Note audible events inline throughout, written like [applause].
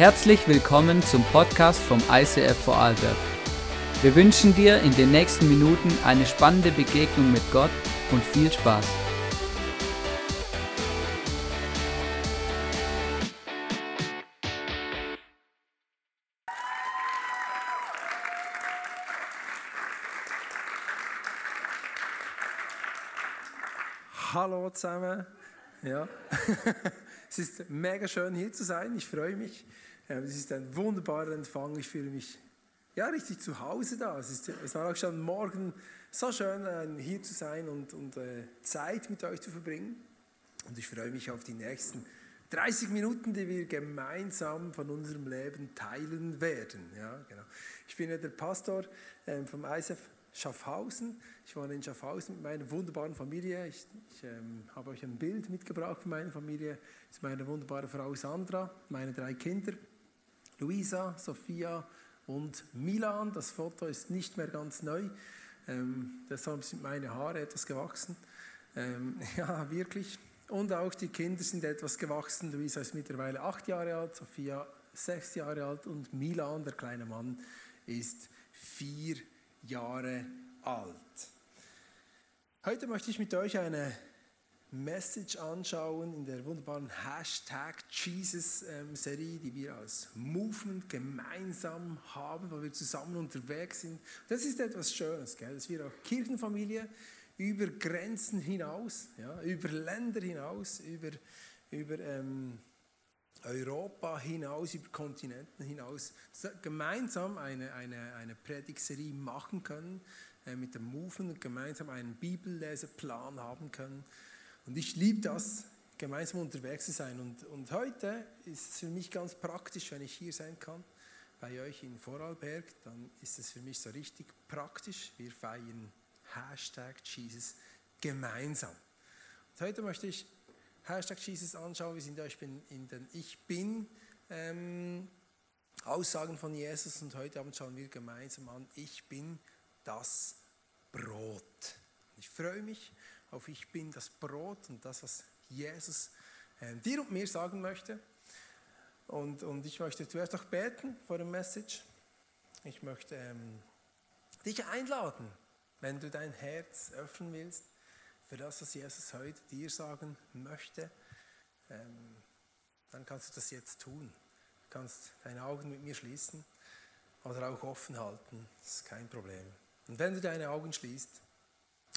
Herzlich willkommen zum Podcast vom ICF Vorarlberg. Wir wünschen dir in den nächsten Minuten eine spannende Begegnung mit Gott und viel Spaß. Hallo zusammen. Ja. [laughs] es ist mega schön hier zu sein. Ich freue mich. Ähm, es ist ein wunderbarer Empfang. Ich fühle mich ja, richtig zu Hause da. Es, ist, es war auch schon morgen so schön, äh, hier zu sein und, und äh, Zeit mit euch zu verbringen. Und ich freue mich auf die nächsten 30 Minuten, die wir gemeinsam von unserem Leben teilen werden. Ja, genau. Ich bin ja der Pastor ähm, vom ISF Schaffhausen. Ich wohne in Schaffhausen mit meiner wunderbaren Familie. Ich, ich ähm, habe euch ein Bild mitgebracht von meiner Familie. Das ist meine wunderbare Frau Sandra, meine drei Kinder. Luisa, Sophia und Milan. Das Foto ist nicht mehr ganz neu. Ähm, deshalb sind meine Haare etwas gewachsen. Ähm, [laughs] ja, wirklich. Und auch die Kinder sind etwas gewachsen. Luisa ist mittlerweile acht Jahre alt, Sophia sechs Jahre alt und Milan, der kleine Mann, ist vier Jahre alt. Heute möchte ich mit euch eine Message anschauen in der wunderbaren Hashtag Jesus-Serie, die wir als Movement gemeinsam haben, weil wir zusammen unterwegs sind. Das ist etwas Schönes, gell? dass wir auch Kirchenfamilie über Grenzen hinaus, ja, über Länder hinaus, über, über ähm, Europa hinaus, über Kontinenten hinaus, gemeinsam eine, eine, eine Predigserie machen können, äh, mit dem Movement gemeinsam einen Bibelleseplan haben können und ich liebe das, gemeinsam unterwegs zu sein. Und, und heute ist es für mich ganz praktisch, wenn ich hier sein kann, bei euch in Vorarlberg, dann ist es für mich so richtig praktisch. Wir feiern Hashtag Jesus gemeinsam. Und heute möchte ich Hashtag Jesus anschauen. Wir sind ja in den Ich Bin ähm, Aussagen von Jesus und heute Abend schauen wir gemeinsam an, ich bin das Brot. Ich freue mich auf Ich bin das Brot und das, was Jesus äh, dir und mir sagen möchte. Und, und ich möchte zuerst auch beten vor dem Message. Ich möchte ähm, dich einladen, wenn du dein Herz öffnen willst für das, was Jesus heute dir sagen möchte. Ähm, dann kannst du das jetzt tun. Du kannst deine Augen mit mir schließen oder auch offen halten. Das ist kein Problem. Und wenn du deine Augen schließt,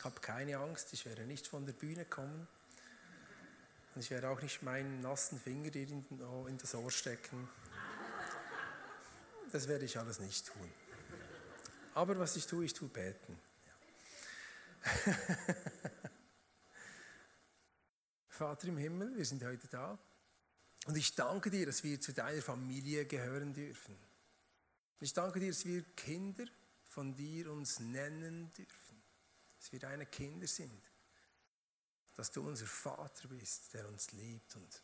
hab keine Angst, ich werde nicht von der Bühne kommen. Und ich werde auch nicht meinen nassen Finger dir in, in das Ohr stecken. Das werde ich alles nicht tun. Aber was ich tue, ich tue beten. Ja. [laughs] Vater im Himmel, wir sind heute da. Und ich danke dir, dass wir zu deiner Familie gehören dürfen. Ich danke dir, dass wir Kinder von dir uns nennen dürfen dass wir deine Kinder sind, dass du unser Vater bist, der uns liebt. Und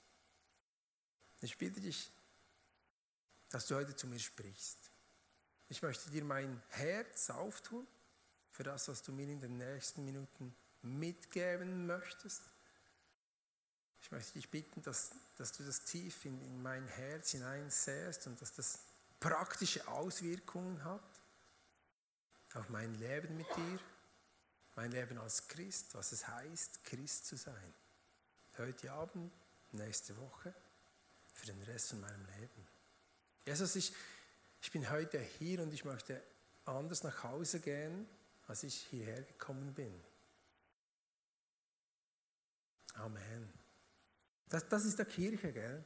ich bitte dich, dass du heute zu mir sprichst. Ich möchte dir mein Herz auftun für das, was du mir in den nächsten Minuten mitgeben möchtest. Ich möchte dich bitten, dass, dass du das tief in, in mein Herz hineinsäst und dass das praktische Auswirkungen hat auf mein Leben mit dir mein Leben als Christ, was es heißt, Christ zu sein. Heute Abend, nächste Woche, für den Rest von meinem Leben. Jesus, ich, ich bin heute hier und ich möchte anders nach Hause gehen, als ich hierher gekommen bin. Amen. Das, das ist der Kirche, gell?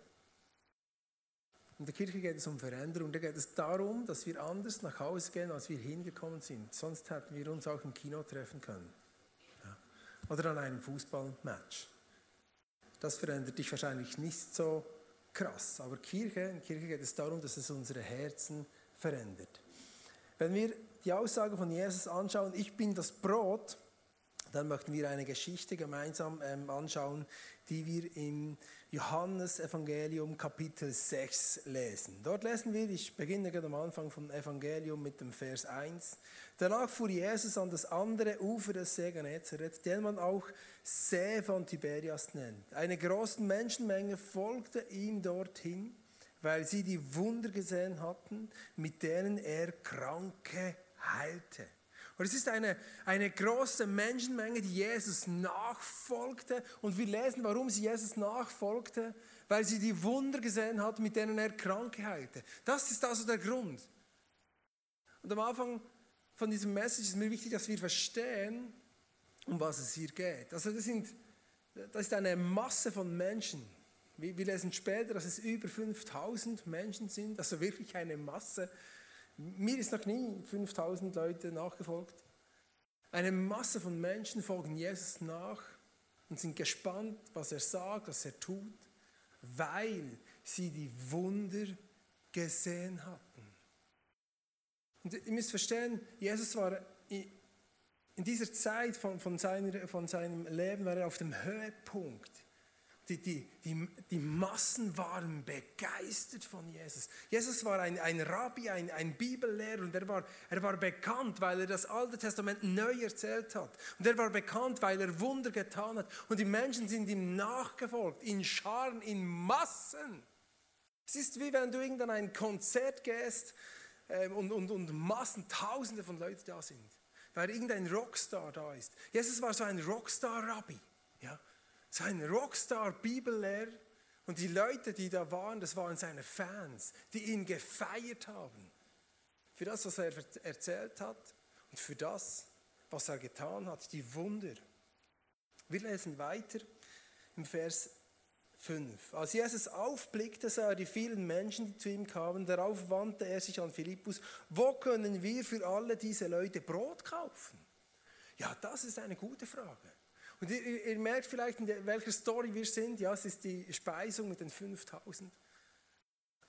In der Kirche geht es um Veränderung. Da geht es darum, dass wir anders nach Hause gehen, als wir hingekommen sind. Sonst hätten wir uns auch im Kino treffen können. Ja. Oder an einem Fußballmatch. Das verändert dich wahrscheinlich nicht so krass. Aber Kirche, in der Kirche geht es darum, dass es unsere Herzen verändert. Wenn wir die Aussage von Jesus anschauen, ich bin das Brot, dann möchten wir eine Geschichte gemeinsam ähm, anschauen, die wir im Johannes Evangelium Kapitel 6 lesen. Dort lesen wir, ich beginne gerade am Anfang vom Evangelium mit dem Vers 1. Danach fuhr Jesus an das andere Ufer des See Genezareth, den man auch See von Tiberias nennt. Eine große Menschenmenge folgte ihm dorthin, weil sie die Wunder gesehen hatten, mit denen er Kranke heilte. Und es ist eine, eine große Menschenmenge, die Jesus nachfolgte. Und wir lesen, warum sie Jesus nachfolgte, weil sie die Wunder gesehen hat, mit denen er Kranke heilte. Das ist also der Grund. Und am Anfang von diesem Message ist mir wichtig, dass wir verstehen, um was es hier geht. Also das, sind, das ist eine Masse von Menschen. Wir, wir lesen später, dass es über 5000 Menschen sind, also wirklich eine Masse. Mir ist noch nie 5000 Leute nachgefolgt. Eine Masse von Menschen folgen Jesus nach und sind gespannt, was er sagt, was er tut, weil sie die Wunder gesehen hatten. Und ihr müsst verstehen, Jesus war in dieser Zeit von, von, seiner, von seinem Leben war er auf dem Höhepunkt. Die, die, die, die Massen waren begeistert von Jesus. Jesus war ein, ein Rabbi, ein, ein Bibellehrer und er war, er war bekannt, weil er das Alte Testament neu erzählt hat. Und er war bekannt, weil er Wunder getan hat. Und die Menschen sind ihm nachgefolgt, in Scharen, in Massen. Es ist wie wenn du irgendwann ein Konzert gehst ähm, und, und, und Massen, Tausende von Leuten da sind weil irgendein Rockstar da ist. Jesus war so ein Rockstar-Rabbi, ja? so ein Rockstar-Bibellehrer. Und die Leute, die da waren, das waren seine Fans, die ihn gefeiert haben. Für das, was er erzählt hat und für das, was er getan hat, die Wunder. Wir lesen weiter im Vers 5. Als Jesus aufblickte, sah er die vielen Menschen, die zu ihm kamen. Darauf wandte er sich an Philippus. Wo können wir für alle diese Leute Brot kaufen? Ja, das ist eine gute Frage. Und ihr, ihr merkt vielleicht, in welcher Story wir sind. Ja, es ist die Speisung mit den 5000.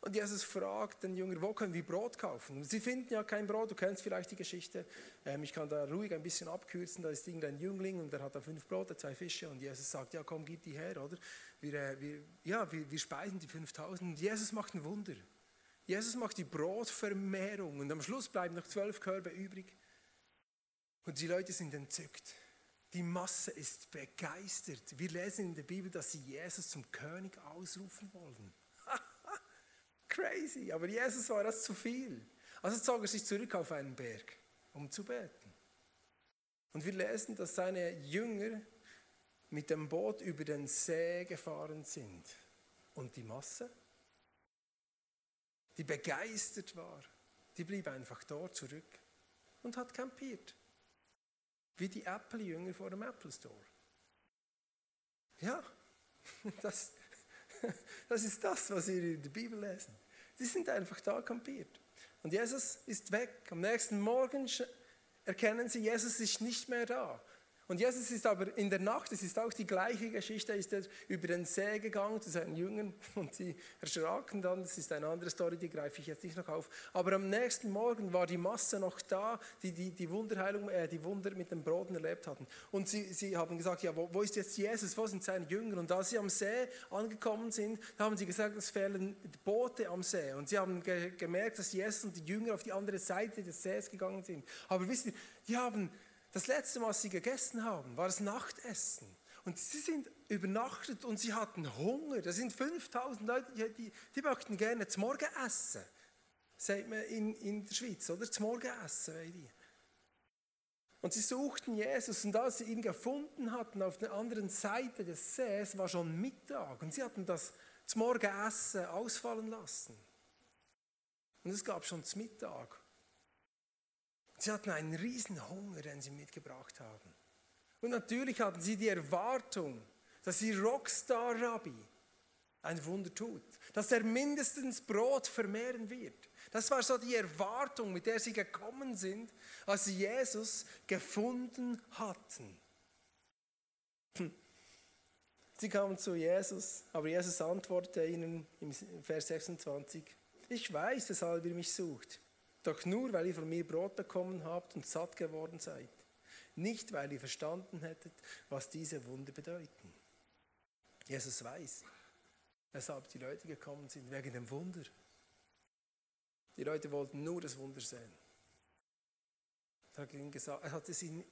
Und Jesus fragt den Jünger, wo können wir Brot kaufen? Und sie finden ja kein Brot, du kennst vielleicht die Geschichte. Ähm, ich kann da ruhig ein bisschen abkürzen, da ist irgendein Jüngling und der hat da fünf Brote, zwei Fische und Jesus sagt, ja komm, gib die her, oder? Wir, äh, wir, ja, wir, wir speisen die 5000 und Jesus macht ein Wunder. Jesus macht die Brotvermehrung und am Schluss bleiben noch zwölf Körbe übrig. Und die Leute sind entzückt. Die Masse ist begeistert. Wir lesen in der Bibel, dass sie Jesus zum König ausrufen wollen. [laughs] Crazy, aber Jesus war das zu viel. Also zog er sich zurück auf einen Berg, um zu beten. Und wir lesen, dass seine Jünger mit dem Boot über den See gefahren sind. Und die Masse, die begeistert war, die blieb einfach dort zurück und hat campiert. Wie die Apple-Jünger vor dem Apple Store. Ja, [laughs] das, [laughs] das ist das, was wir in der Bibel lesen. Sie sind einfach da kampiert. Und Jesus ist weg. Am nächsten Morgen erkennen sie, Jesus ist nicht mehr da. Und Jesus ist aber in der Nacht, es ist auch die gleiche Geschichte, ist er über den See gegangen zu seinen Jüngern [laughs] und sie erschraken dann, das ist eine andere Story, die greife ich jetzt nicht noch auf. Aber am nächsten Morgen war die Masse noch da, die die, die Wunderheilung, äh, die Wunder mit den Broten erlebt hatten. Und sie, sie haben gesagt, ja, wo, wo ist jetzt Jesus, wo sind seine Jünger? Und als sie am See angekommen sind, haben sie gesagt, es fehlen Boote am See. Und sie haben ge gemerkt, dass Jesus und die Jünger auf die andere Seite des Sees gegangen sind. Aber wisst ihr, die haben das letzte was sie gegessen haben, war das Nachtessen. Und sie sind übernachtet und sie hatten Hunger. Da sind 5000 Leute, die, die möchten gerne zum Morgen essen. Sagt man in, in der Schweiz, oder? Zum Morgen essen. Und sie suchten Jesus und als sie ihn gefunden hatten auf der anderen Seite des Sees, war schon Mittag und sie hatten das zum Morgenessen ausfallen lassen. Und es gab schon zum Mittag. Sie hatten einen riesen Hunger, den sie mitgebracht haben. Und natürlich hatten sie die Erwartung, dass ihr Rockstar-Rabbi ein Wunder tut, dass er mindestens Brot vermehren wird. Das war so die Erwartung, mit der sie gekommen sind, als sie Jesus gefunden hatten. Sie kamen zu Jesus, aber Jesus antwortete ihnen im Vers 26, ich weiß, weshalb ihr mich sucht. Doch nur, weil ihr von mir Brot bekommen habt und satt geworden seid. Nicht, weil ihr verstanden hättet, was diese Wunder bedeuten. Jesus weiß, weshalb die Leute gekommen sind, wegen dem Wunder. Die Leute wollten nur das Wunder sehen. Er hat es ihnen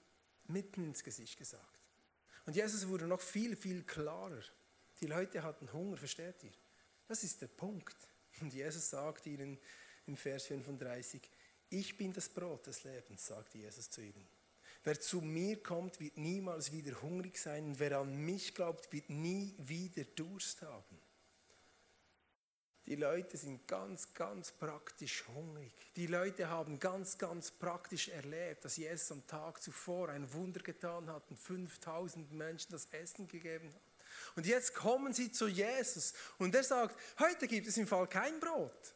mitten ins Gesicht gesagt. Und Jesus wurde noch viel, viel klarer. Die Leute hatten Hunger, versteht ihr? Das ist der Punkt. Und Jesus sagt ihnen im Vers 35, ich bin das Brot des Lebens, sagt Jesus zu ihnen. Wer zu mir kommt, wird niemals wieder hungrig sein und wer an mich glaubt, wird nie wieder Durst haben. Die Leute sind ganz, ganz praktisch hungrig. Die Leute haben ganz, ganz praktisch erlebt, dass Jesus am Tag zuvor ein Wunder getan hat und 5000 Menschen das Essen gegeben hat. Und jetzt kommen sie zu Jesus und er sagt, heute gibt es im Fall kein Brot.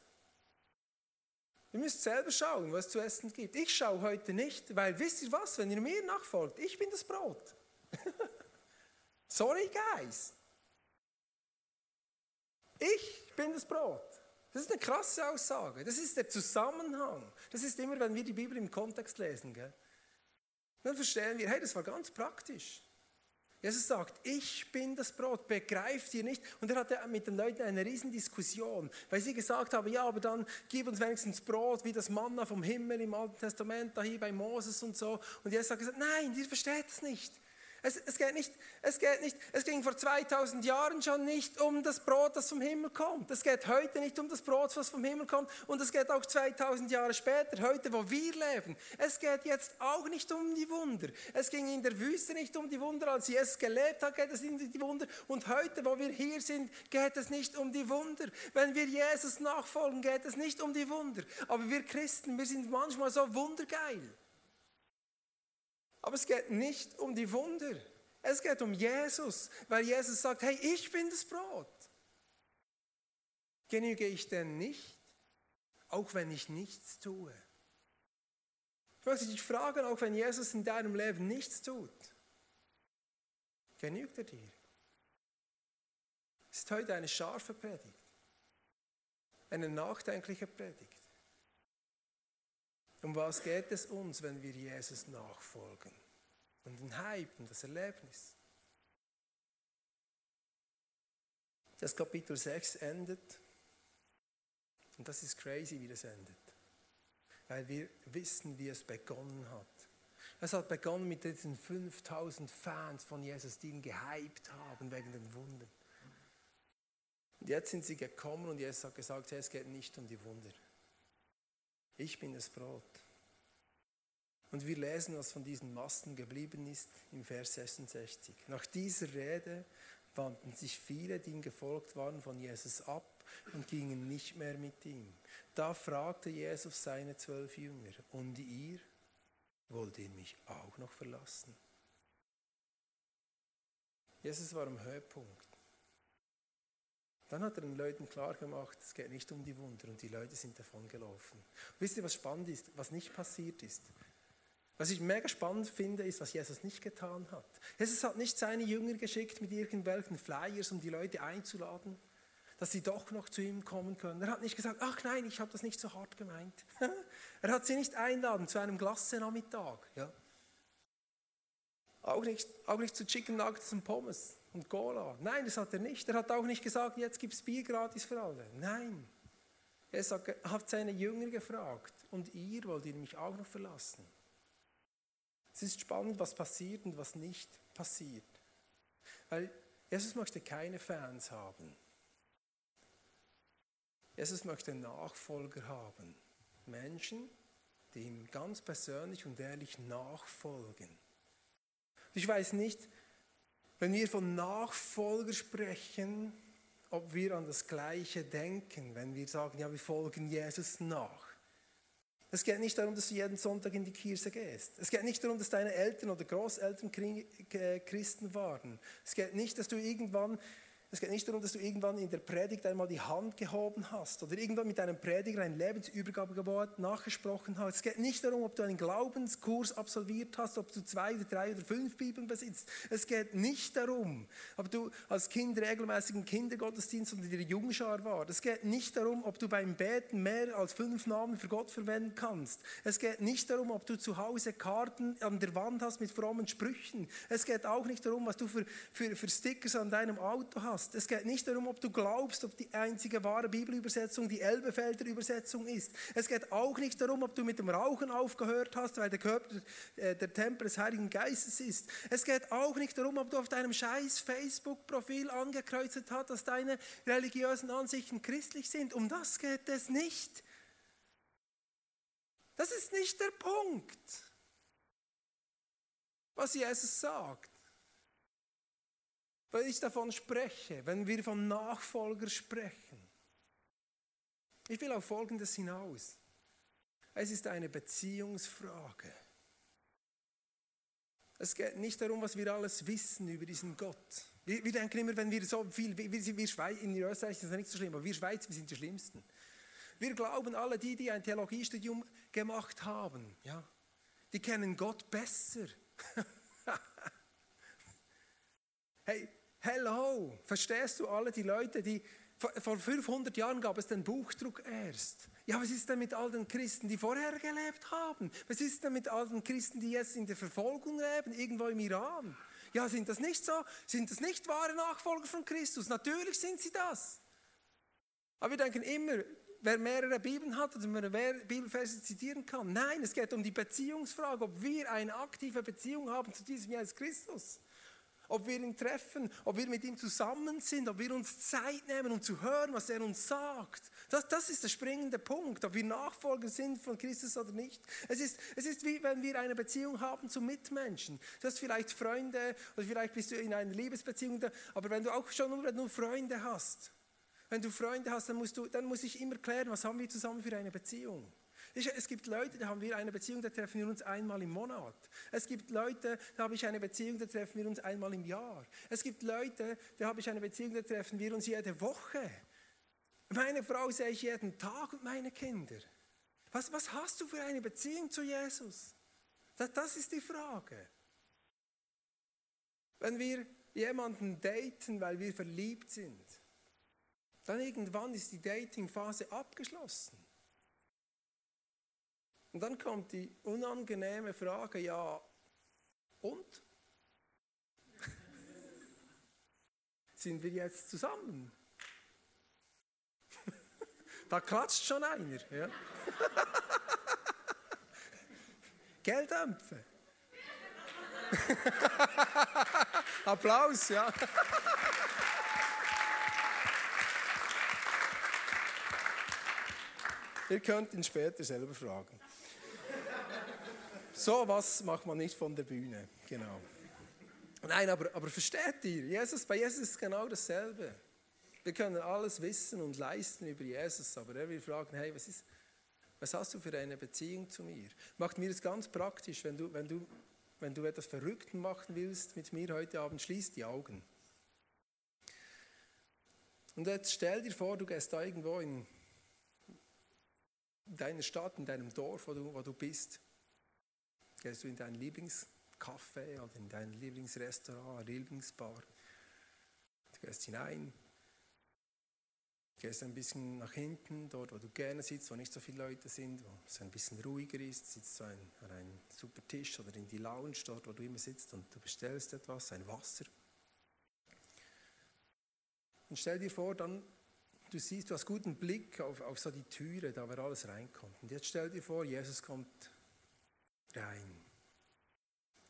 Ihr müsst selber schauen, was es zu essen gibt. Ich schaue heute nicht, weil wisst ihr was, wenn ihr mir nachfolgt, ich bin das Brot. [laughs] Sorry, guys. Ich bin das Brot. Das ist eine krasse Aussage. Das ist der Zusammenhang. Das ist immer, wenn wir die Bibel im Kontext lesen. Gell? Dann verstehen wir, hey, das war ganz praktisch. Jesus sagt, ich bin das Brot, begreift ihr nicht? Und er hatte mit den Leuten eine riesen Diskussion, weil sie gesagt haben, ja, aber dann gib uns wenigstens Brot wie das Manna vom Himmel im Alten Testament, da hier bei Moses und so. Und Jesus hat gesagt, nein, ihr versteht es nicht. Es, es, geht nicht, es geht nicht, es ging vor 2000 Jahren schon nicht um das Brot, das vom Himmel kommt. Es geht heute nicht um das Brot, was vom Himmel kommt. Und es geht auch 2000 Jahre später, heute, wo wir leben. Es geht jetzt auch nicht um die Wunder. Es ging in der Wüste nicht um die Wunder. Als Jesus gelebt hat, geht es nicht um die Wunder. Und heute, wo wir hier sind, geht es nicht um die Wunder. Wenn wir Jesus nachfolgen, geht es nicht um die Wunder. Aber wir Christen, wir sind manchmal so wundergeil. Aber es geht nicht um die Wunder. Es geht um Jesus, weil Jesus sagt, hey, ich bin das Brot. Genüge ich denn nicht, auch wenn ich nichts tue? Ich möchte dich fragen, auch wenn Jesus in deinem Leben nichts tut, genügt er dir? Es ist heute eine scharfe Predigt, eine nachdenkliche Predigt. Um was geht es uns, wenn wir Jesus nachfolgen? Um den Hype, um das Erlebnis. Das Kapitel 6 endet, und das ist crazy, wie das endet, weil wir wissen, wie es begonnen hat. Es hat begonnen mit diesen 5000 Fans von Jesus, die ihn gehypt haben wegen den Wunden. Und jetzt sind sie gekommen und Jesus hat gesagt, hey, es geht nicht um die Wunder. Ich bin das Brot. Und wir lesen, was von diesen Masten geblieben ist im Vers 66. Nach dieser Rede wandten sich viele, die ihm gefolgt waren, von Jesus ab und gingen nicht mehr mit ihm. Da fragte Jesus seine zwölf Jünger, und ihr, wollt ihr mich auch noch verlassen? Jesus war am Höhepunkt. Dann hat er den Leuten klar gemacht, es geht nicht um die Wunder und die Leute sind davon gelaufen. Wisst ihr, was spannend ist, was nicht passiert ist? Was ich mega spannend finde, ist, was Jesus nicht getan hat. Jesus hat nicht seine Jünger geschickt mit irgendwelchen Flyers, um die Leute einzuladen, dass sie doch noch zu ihm kommen können. Er hat nicht gesagt, ach nein, ich habe das nicht so hart gemeint. [laughs] er hat sie nicht einladen zu einem Glasse-Nachmittag. Ja. Auch, nicht, auch nicht zu Chicken Nuggets und Pommes und Cola. Nein, das hat er nicht. Er hat auch nicht gesagt, jetzt gibt es Bier gratis für alle. Nein. Er hat seine Jünger gefragt, und ihr wollt ihr mich auch noch verlassen? Es ist spannend, was passiert und was nicht passiert. Weil Jesus möchte keine Fans haben. Jesus möchte Nachfolger haben. Menschen, die ihm ganz persönlich und ehrlich nachfolgen. Ich weiß nicht, wenn wir von Nachfolger sprechen, ob wir an das Gleiche denken, wenn wir sagen, ja, wir folgen Jesus nach. Es geht nicht darum, dass du jeden Sonntag in die Kirche gehst. Es geht nicht darum, dass deine Eltern oder Großeltern Christen waren. Es geht nicht, dass du irgendwann es geht nicht darum, dass du irgendwann in der Predigt einmal die Hand gehoben hast oder irgendwann mit einem Prediger ein Lebensübergabewort nachgesprochen hast. Es geht nicht darum, ob du einen Glaubenskurs absolviert hast, ob du zwei oder drei oder fünf Bibeln besitzt. Es geht nicht darum, ob du als Kind regelmäßigen Kindergottesdienst oder der Jungschar war. Es geht nicht darum, ob du beim Beten mehr als fünf Namen für Gott verwenden kannst. Es geht nicht darum, ob du zu Hause Karten an der Wand hast mit frommen Sprüchen. Es geht auch nicht darum, was du für, für, für Stickers an deinem Auto hast. Hast. Es geht nicht darum, ob du glaubst, ob die einzige wahre Bibelübersetzung die Elbefelder Übersetzung ist. Es geht auch nicht darum, ob du mit dem Rauchen aufgehört hast, weil der Körper äh, der Tempel des Heiligen Geistes ist. Es geht auch nicht darum, ob du auf deinem scheiß Facebook-Profil angekreuzt hast, dass deine religiösen Ansichten christlich sind. Um das geht es nicht. Das ist nicht der Punkt, was Jesus sagt. Weil ich davon spreche, wenn wir von Nachfolger sprechen. Ich will auf Folgendes hinaus. Es ist eine Beziehungsfrage. Es geht nicht darum, was wir alles wissen über diesen Gott. Wir, wir denken immer, wenn wir so viel, wir, wir, wir in Österreich ist das nicht so schlimm, aber wir Schweiz, wir sind die Schlimmsten. Wir glauben alle, die, die ein Theologiestudium gemacht haben, ja, die kennen Gott besser. [laughs] hey, hello, verstehst du alle die Leute, die vor 500 Jahren gab es den Buchdruck erst. Ja, was ist denn mit all den Christen, die vorher gelebt haben? Was ist denn mit all den Christen, die jetzt in der Verfolgung leben, irgendwo im Iran? Ja, sind das nicht so? Sind das nicht wahre Nachfolger von Christus? Natürlich sind sie das. Aber wir denken immer, wer mehrere Bibeln hat, dass man Bibelverse zitieren kann. Nein, es geht um die Beziehungsfrage, ob wir eine aktive Beziehung haben zu diesem Jesus Christus. Ob wir ihn treffen, ob wir mit ihm zusammen sind, ob wir uns Zeit nehmen, um zu hören, was er uns sagt. Das, das ist der springende Punkt, ob wir Nachfolger sind von Christus oder nicht. Es ist, es ist wie wenn wir eine Beziehung haben zu Mitmenschen. Du hast vielleicht Freunde oder vielleicht bist du in einer Liebesbeziehung, aber wenn du auch schon nur, nur Freunde hast, wenn du Freunde hast, dann, musst du, dann muss ich immer klären, was haben wir zusammen für eine Beziehung. Es gibt Leute, da haben wir eine Beziehung, da treffen wir uns einmal im Monat. Es gibt Leute, da habe ich eine Beziehung, da treffen wir uns einmal im Jahr. Es gibt Leute, da habe ich eine Beziehung, da treffen wir uns jede Woche. Meine Frau sehe ich jeden Tag und meine Kinder. Was, was hast du für eine Beziehung zu Jesus? Das, das ist die Frage. Wenn wir jemanden daten, weil wir verliebt sind, dann irgendwann ist die Dating-Phase abgeschlossen. Und dann kommt die unangenehme Frage, ja, und? [laughs] Sind wir jetzt zusammen? [laughs] da klatscht schon einer. Ja? [laughs] Gelddämpfe. Applaus, ja. Ihr könnt ihn später selber fragen. So was macht man nicht von der Bühne, genau. Nein, aber, aber versteht ihr, Jesus, bei Jesus ist genau dasselbe. Wir können alles wissen und leisten über Jesus, aber er will fragen, hey, was, ist, was hast du für eine Beziehung zu mir? Macht mir das ganz praktisch, wenn du, wenn, du, wenn du etwas Verrückten machen willst mit mir heute Abend, schließ die Augen. Und jetzt stell dir vor, du gehst da irgendwo in deiner Stadt, in deinem Dorf, wo du, wo du bist. Gehst du in dein Lieblingscafé oder in dein Lieblingsrestaurant, Lieblingsbar. Du gehst hinein, gehst ein bisschen nach hinten, dort wo du gerne sitzt, wo nicht so viele Leute sind, wo es ein bisschen ruhiger ist, sitzt du an einem super Tisch oder in die Lounge, dort wo du immer sitzt und du bestellst etwas, ein Wasser. Und stell dir vor, dann du siehst, du hast guten Blick auf, auf so die Türe, da wo alles reinkommt. Und jetzt stell dir vor, Jesus kommt rein.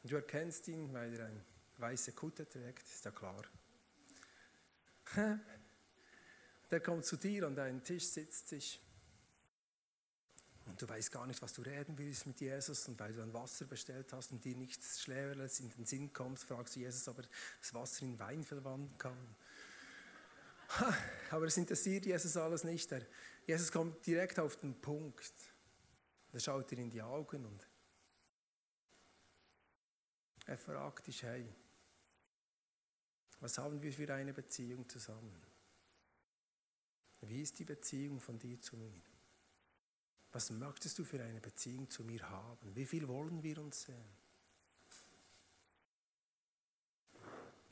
Und du erkennst ihn, weil er eine weiße Kutte trägt, ist ja klar. [laughs] Der kommt zu dir an deinen Tisch, sitzt sich. Und du weißt gar nicht, was du reden willst mit Jesus. Und weil du ein Wasser bestellt hast und dir nichts Schweres in den Sinn kommt, fragst du Jesus, ob er das Wasser in Wein verwandeln kann. Aber es interessiert Jesus alles nicht. Jesus kommt direkt auf den Punkt. Er schaut dir in die Augen und er fragt dich, hey, was haben wir für eine Beziehung zusammen? Wie ist die Beziehung von dir zu mir? Was möchtest du für eine Beziehung zu mir haben? Wie viel wollen wir uns sehen?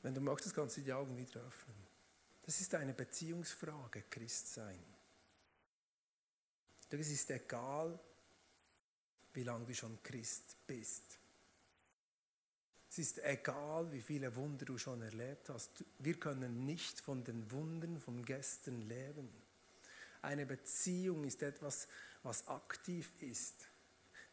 Wenn du möchtest, kannst du die Augen wieder öffnen. Das ist eine Beziehungsfrage, Christsein. Es ist egal, wie lange du schon Christ bist. Es ist egal, wie viele Wunder du schon erlebt hast. Wir können nicht von den Wundern von gestern leben. Eine Beziehung ist etwas, was aktiv ist.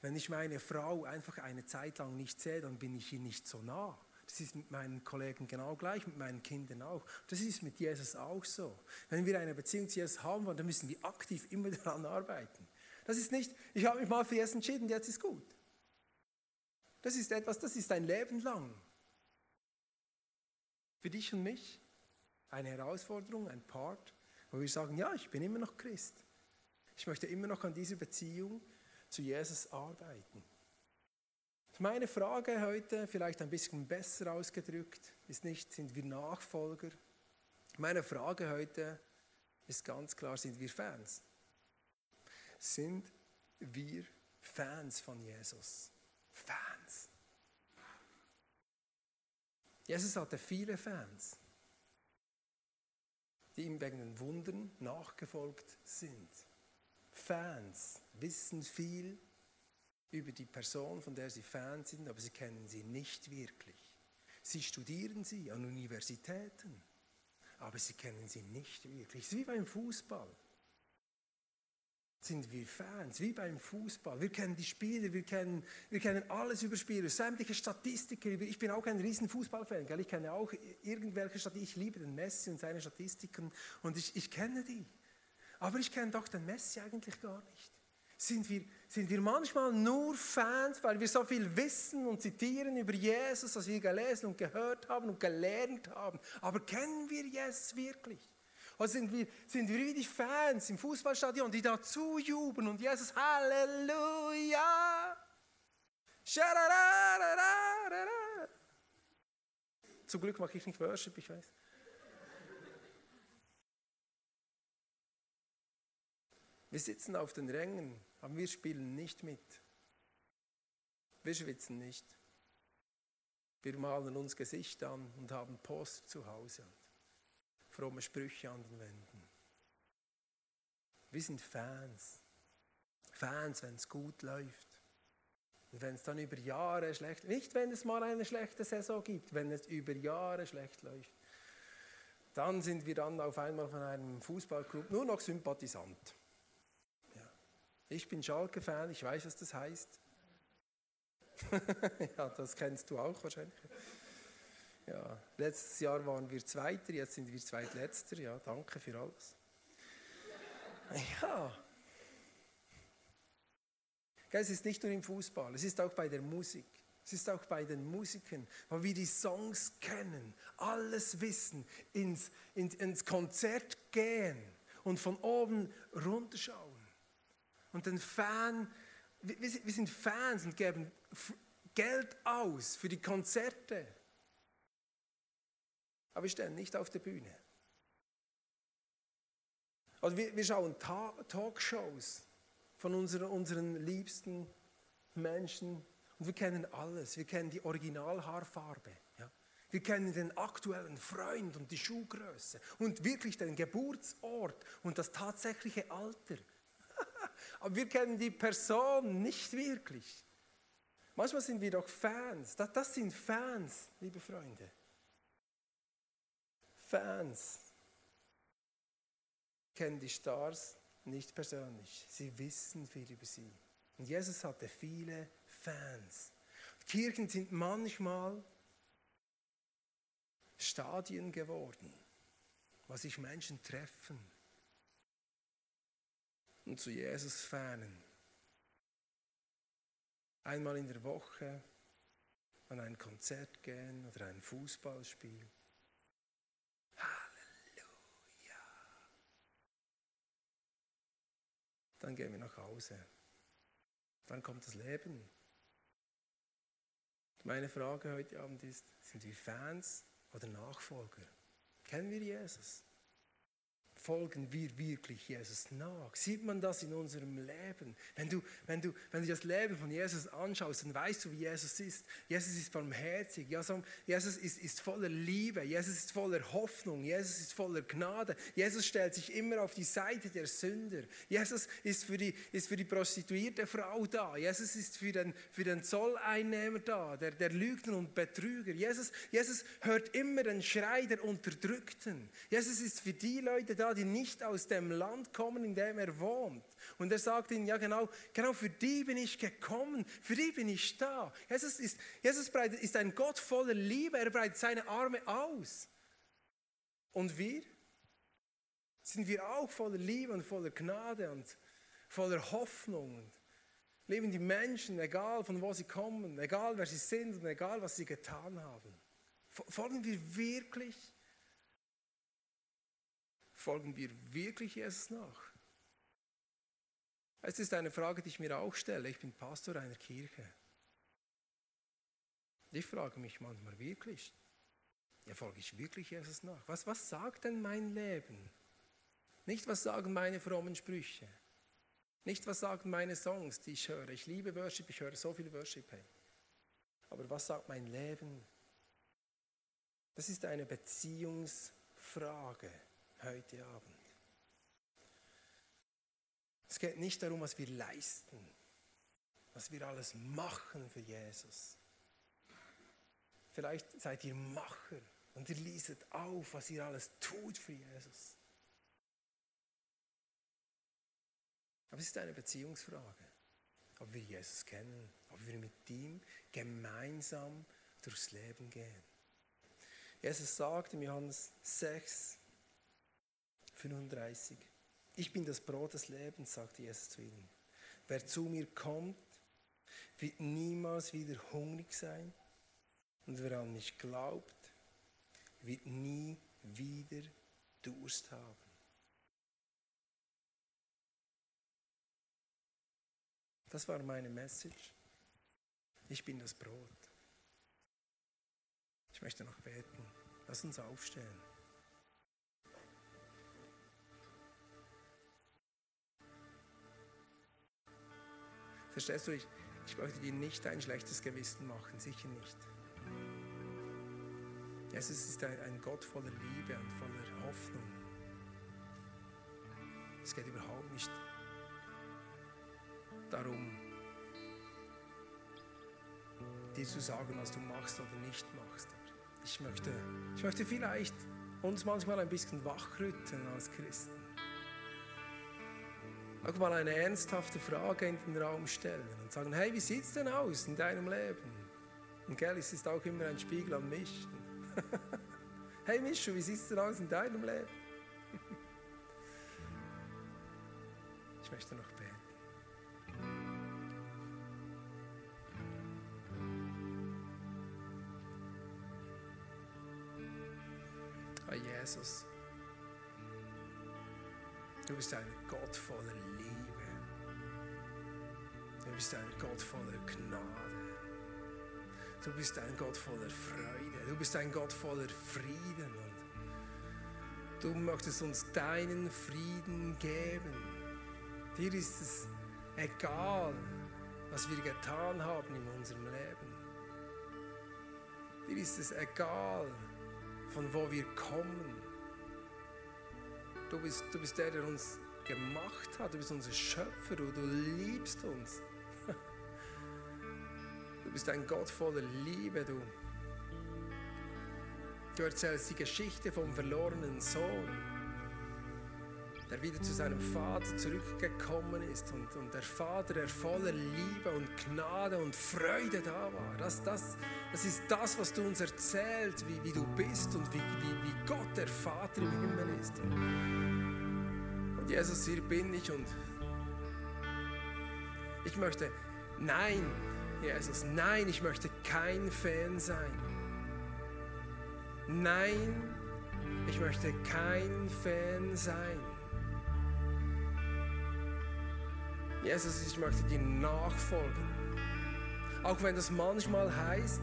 Wenn ich meine Frau einfach eine Zeit lang nicht sehe, dann bin ich ihr nicht so nah. Das ist mit meinen Kollegen genau gleich, mit meinen Kindern auch. Das ist mit Jesus auch so. Wenn wir eine Beziehung zu Jesus haben wollen, dann müssen wir aktiv immer [laughs] daran arbeiten. Das ist nicht, ich habe mich mal für Jesus entschieden, jetzt ist gut. Das ist etwas, das ist ein Leben lang. Für dich und mich eine Herausforderung, ein Part, wo wir sagen, ja, ich bin immer noch Christ. Ich möchte immer noch an dieser Beziehung zu Jesus arbeiten. Meine Frage heute, vielleicht ein bisschen besser ausgedrückt, ist nicht, sind wir Nachfolger? Meine Frage heute ist ganz klar, sind wir Fans? Sind wir Fans von Jesus? Fans. Jesus hatte viele Fans, die ihm wegen den Wundern nachgefolgt sind. Fans wissen viel über die Person, von der sie Fans sind, aber sie kennen sie nicht wirklich. Sie studieren sie an Universitäten, aber sie kennen sie nicht wirklich. Es ist wie beim Fußball sind wir Fans, wie beim Fußball. Wir kennen die Spieler, wir kennen, wir kennen alles über Spieler, sämtliche Statistiken. Ich bin auch ein riesen Fußballfan, gell? ich kenne auch irgendwelche Statistiken. Ich liebe den Messi und seine Statistiken und ich, ich kenne die. Aber ich kenne doch den Messi eigentlich gar nicht. Sind wir, sind wir manchmal nur Fans, weil wir so viel wissen und zitieren über Jesus, was wir gelesen und gehört haben und gelernt haben. Aber kennen wir Jesus wirklich? Oder sind wir, sind wir wie die Fans im Fußballstadion, die dazu jubeln und Jesus, Halleluja! Zum Glück mache ich nicht Worship, ich weiß. Wir sitzen auf den Rängen, aber wir spielen nicht mit. Wir schwitzen nicht. Wir malen uns Gesicht an und haben Post zu Hause fromme Sprüche an den Wänden. Wir sind Fans. Fans, wenn es gut läuft. Und wenn es dann über Jahre schlecht, nicht wenn es mal eine schlechte Saison gibt, wenn es über Jahre schlecht läuft, dann sind wir dann auf einmal von einem Fußballclub nur noch Sympathisant. Ja. Ich bin Schalke-Fan, ich weiß, was das heißt. [laughs] ja, das kennst du auch wahrscheinlich. Ja, letztes Jahr waren wir Zweiter, jetzt sind wir Zweitletzter. Ja, danke für alles. Ja. Es ist nicht nur im Fußball, es ist auch bei der Musik. Es ist auch bei den Musikern, weil wir die Songs kennen, alles wissen, ins, ins, ins Konzert gehen und von oben runterschauen. Und den Fan, wir, wir sind Fans und geben Geld aus für die Konzerte. Aber wir stehen nicht auf der Bühne. Also wir, wir schauen Ta Talkshows von unseren, unseren liebsten Menschen und wir kennen alles. Wir kennen die Originalhaarfarbe. Ja? Wir kennen den aktuellen Freund und die Schuhgröße und wirklich den Geburtsort und das tatsächliche Alter. [laughs] Aber wir kennen die Person nicht wirklich. Manchmal sind wir doch Fans. Das, das sind Fans, liebe Freunde. Fans kennen die Stars nicht persönlich. Sie wissen viel über sie. Und Jesus hatte viele Fans. Kirchen sind manchmal Stadien geworden, wo sich Menschen treffen und zu Jesus fernen. Einmal in der Woche an ein Konzert gehen oder ein Fußballspiel. Dann gehen wir nach Hause. Dann kommt das Leben. Meine Frage heute Abend ist, sind wir Fans oder Nachfolger? Kennen wir Jesus? Folgen wir wirklich Jesus nach? Sieht man das in unserem Leben? Wenn du, wenn du, wenn du das Leben von Jesus anschaust, dann weißt du, wie Jesus ist. Jesus ist barmherzig. Jesus ist, ist voller Liebe. Jesus ist voller Hoffnung. Jesus ist voller Gnade. Jesus stellt sich immer auf die Seite der Sünder. Jesus ist für die, ist für die prostituierte Frau da. Jesus ist für den, für den Zolleinnehmer da, der, der Lügner und Betrüger. Jesus, Jesus hört immer den Schrei der Unterdrückten. Jesus ist für die Leute da, die nicht aus dem Land kommen, in dem er wohnt. Und er sagt ihnen, ja genau, genau für die bin ich gekommen, für die bin ich da. Jesus ist, Jesus ist ein Gott voller Liebe, er breitet seine Arme aus. Und wir? Sind wir auch voller Liebe und voller Gnade und voller Hoffnung? Leben die Menschen, egal von wo sie kommen, egal wer sie sind und egal was sie getan haben? Folgen wir wirklich Folgen wir wirklich Jesus nach? Es ist eine Frage, die ich mir auch stelle. Ich bin Pastor einer Kirche. Ich frage mich manchmal wirklich, ja, folge ich wirklich Jesus nach? Was, was sagt denn mein Leben? Nicht, was sagen meine frommen Sprüche. Nicht, was sagen meine Songs, die ich höre. Ich liebe Worship, ich höre so viel Worship. Hey. Aber was sagt mein Leben? Das ist eine Beziehungsfrage heute Abend. Es geht nicht darum, was wir leisten, was wir alles machen für Jesus. Vielleicht seid ihr Macher und ihr liest auf, was ihr alles tut für Jesus. Aber es ist eine Beziehungsfrage, ob wir Jesus kennen, ob wir mit ihm gemeinsam durchs Leben gehen. Jesus sagt in Johannes 6, 35. Ich bin das Brot des Lebens, sagte Jesus zu ihnen. Wer zu mir kommt, wird niemals wieder hungrig sein. Und wer an mich glaubt, wird nie wieder Durst haben. Das war meine Message. Ich bin das Brot. Ich möchte noch beten. Lass uns aufstehen. Verstehst du, ich, ich möchte dir nicht ein schlechtes Gewissen machen, sicher nicht. Jesus ist ein, ein Gott voller Liebe und voller Hoffnung. Es geht überhaupt nicht darum, dir zu sagen, was du machst oder nicht machst. Ich möchte, ich möchte vielleicht uns manchmal ein bisschen wachrütteln als Christen auch mal eine ernsthafte Frage in den Raum stellen und sagen, hey, wie sieht es denn aus in deinem Leben? Und gell, es ist auch immer ein Spiegel an mich. [laughs] hey Mischu, wie sieht es denn aus in deinem Leben? ich möchte noch beten. Oh Jesus. Du bist ein Gott voller Liebe. Du bist ein Gott voller Gnade. Du bist ein Gott voller Freude. Du bist ein Gott voller Frieden. Und du möchtest uns deinen Frieden geben. Dir ist es egal, was wir getan haben in unserem Leben. Dir ist es egal, von wo wir kommen. Du bist, du bist der, der uns gemacht hat. Du bist unser Schöpfer. Du, du liebst uns. Du bist ein Gott voller Liebe. Du, du erzählst die Geschichte vom verlorenen Sohn, der wieder zu seinem Vater zurückgekommen ist. Und, und der Vater, der voller Liebe und Gnade und Freude da war. Das, das, das ist das, was du uns erzählst, wie, wie du bist und wie, wie, wie Gott, der Vater im Himmel ist. Und Jesus, hier bin ich und ich möchte, nein, Jesus, nein, ich möchte kein Fan sein. Nein, ich möchte kein Fan sein. Jesus, ich möchte dir nachfolgen. Auch wenn das manchmal heißt,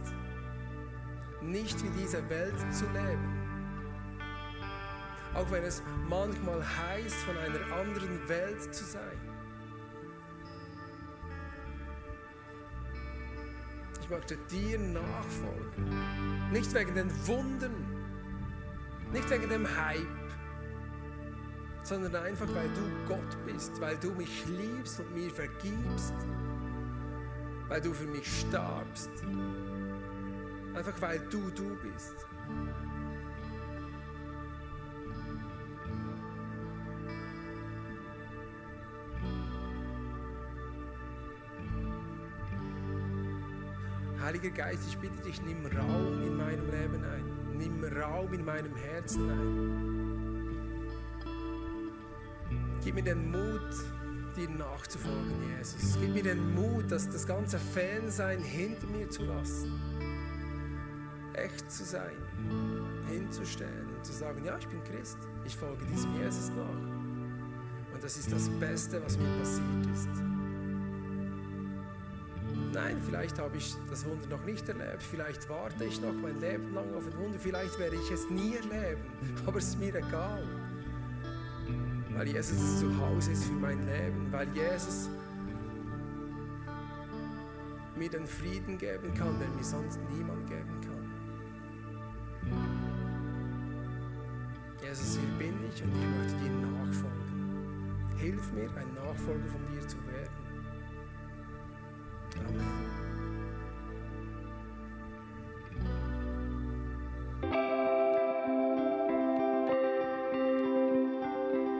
nicht wie diese Welt zu leben auch wenn es manchmal heißt, von einer anderen Welt zu sein. Ich möchte dir nachfolgen. Nicht wegen den Wunden, nicht wegen dem Hype, sondern einfach, weil du Gott bist, weil du mich liebst und mir vergibst, weil du für mich starbst, einfach weil du du bist. Heiliger Geist, ich bitte dich, nimm Raum in meinem Leben ein. Nimm Raum in meinem Herzen ein. Gib mir den Mut, dir nachzufolgen, Jesus. Gib mir den Mut, das, das ganze Fansein hinter mir zu lassen. Echt zu sein, hinzustellen und zu sagen, ja, ich bin Christ. Ich folge diesem Jesus nach. Und das ist das Beste, was mir passiert ist. Nein, vielleicht habe ich das Wunder noch nicht erlebt. Vielleicht warte ich noch mein Leben lang auf ein Wunder. Vielleicht werde ich es nie erleben. Aber es ist mir egal. Weil Jesus zu Hause ist für mein Leben. Weil Jesus mir den Frieden geben kann, den mir sonst niemand geben kann. Jesus, hier bin ich und ich möchte dir nachfolgen. Hilf mir, ein Nachfolger von dir zu werden. Amen.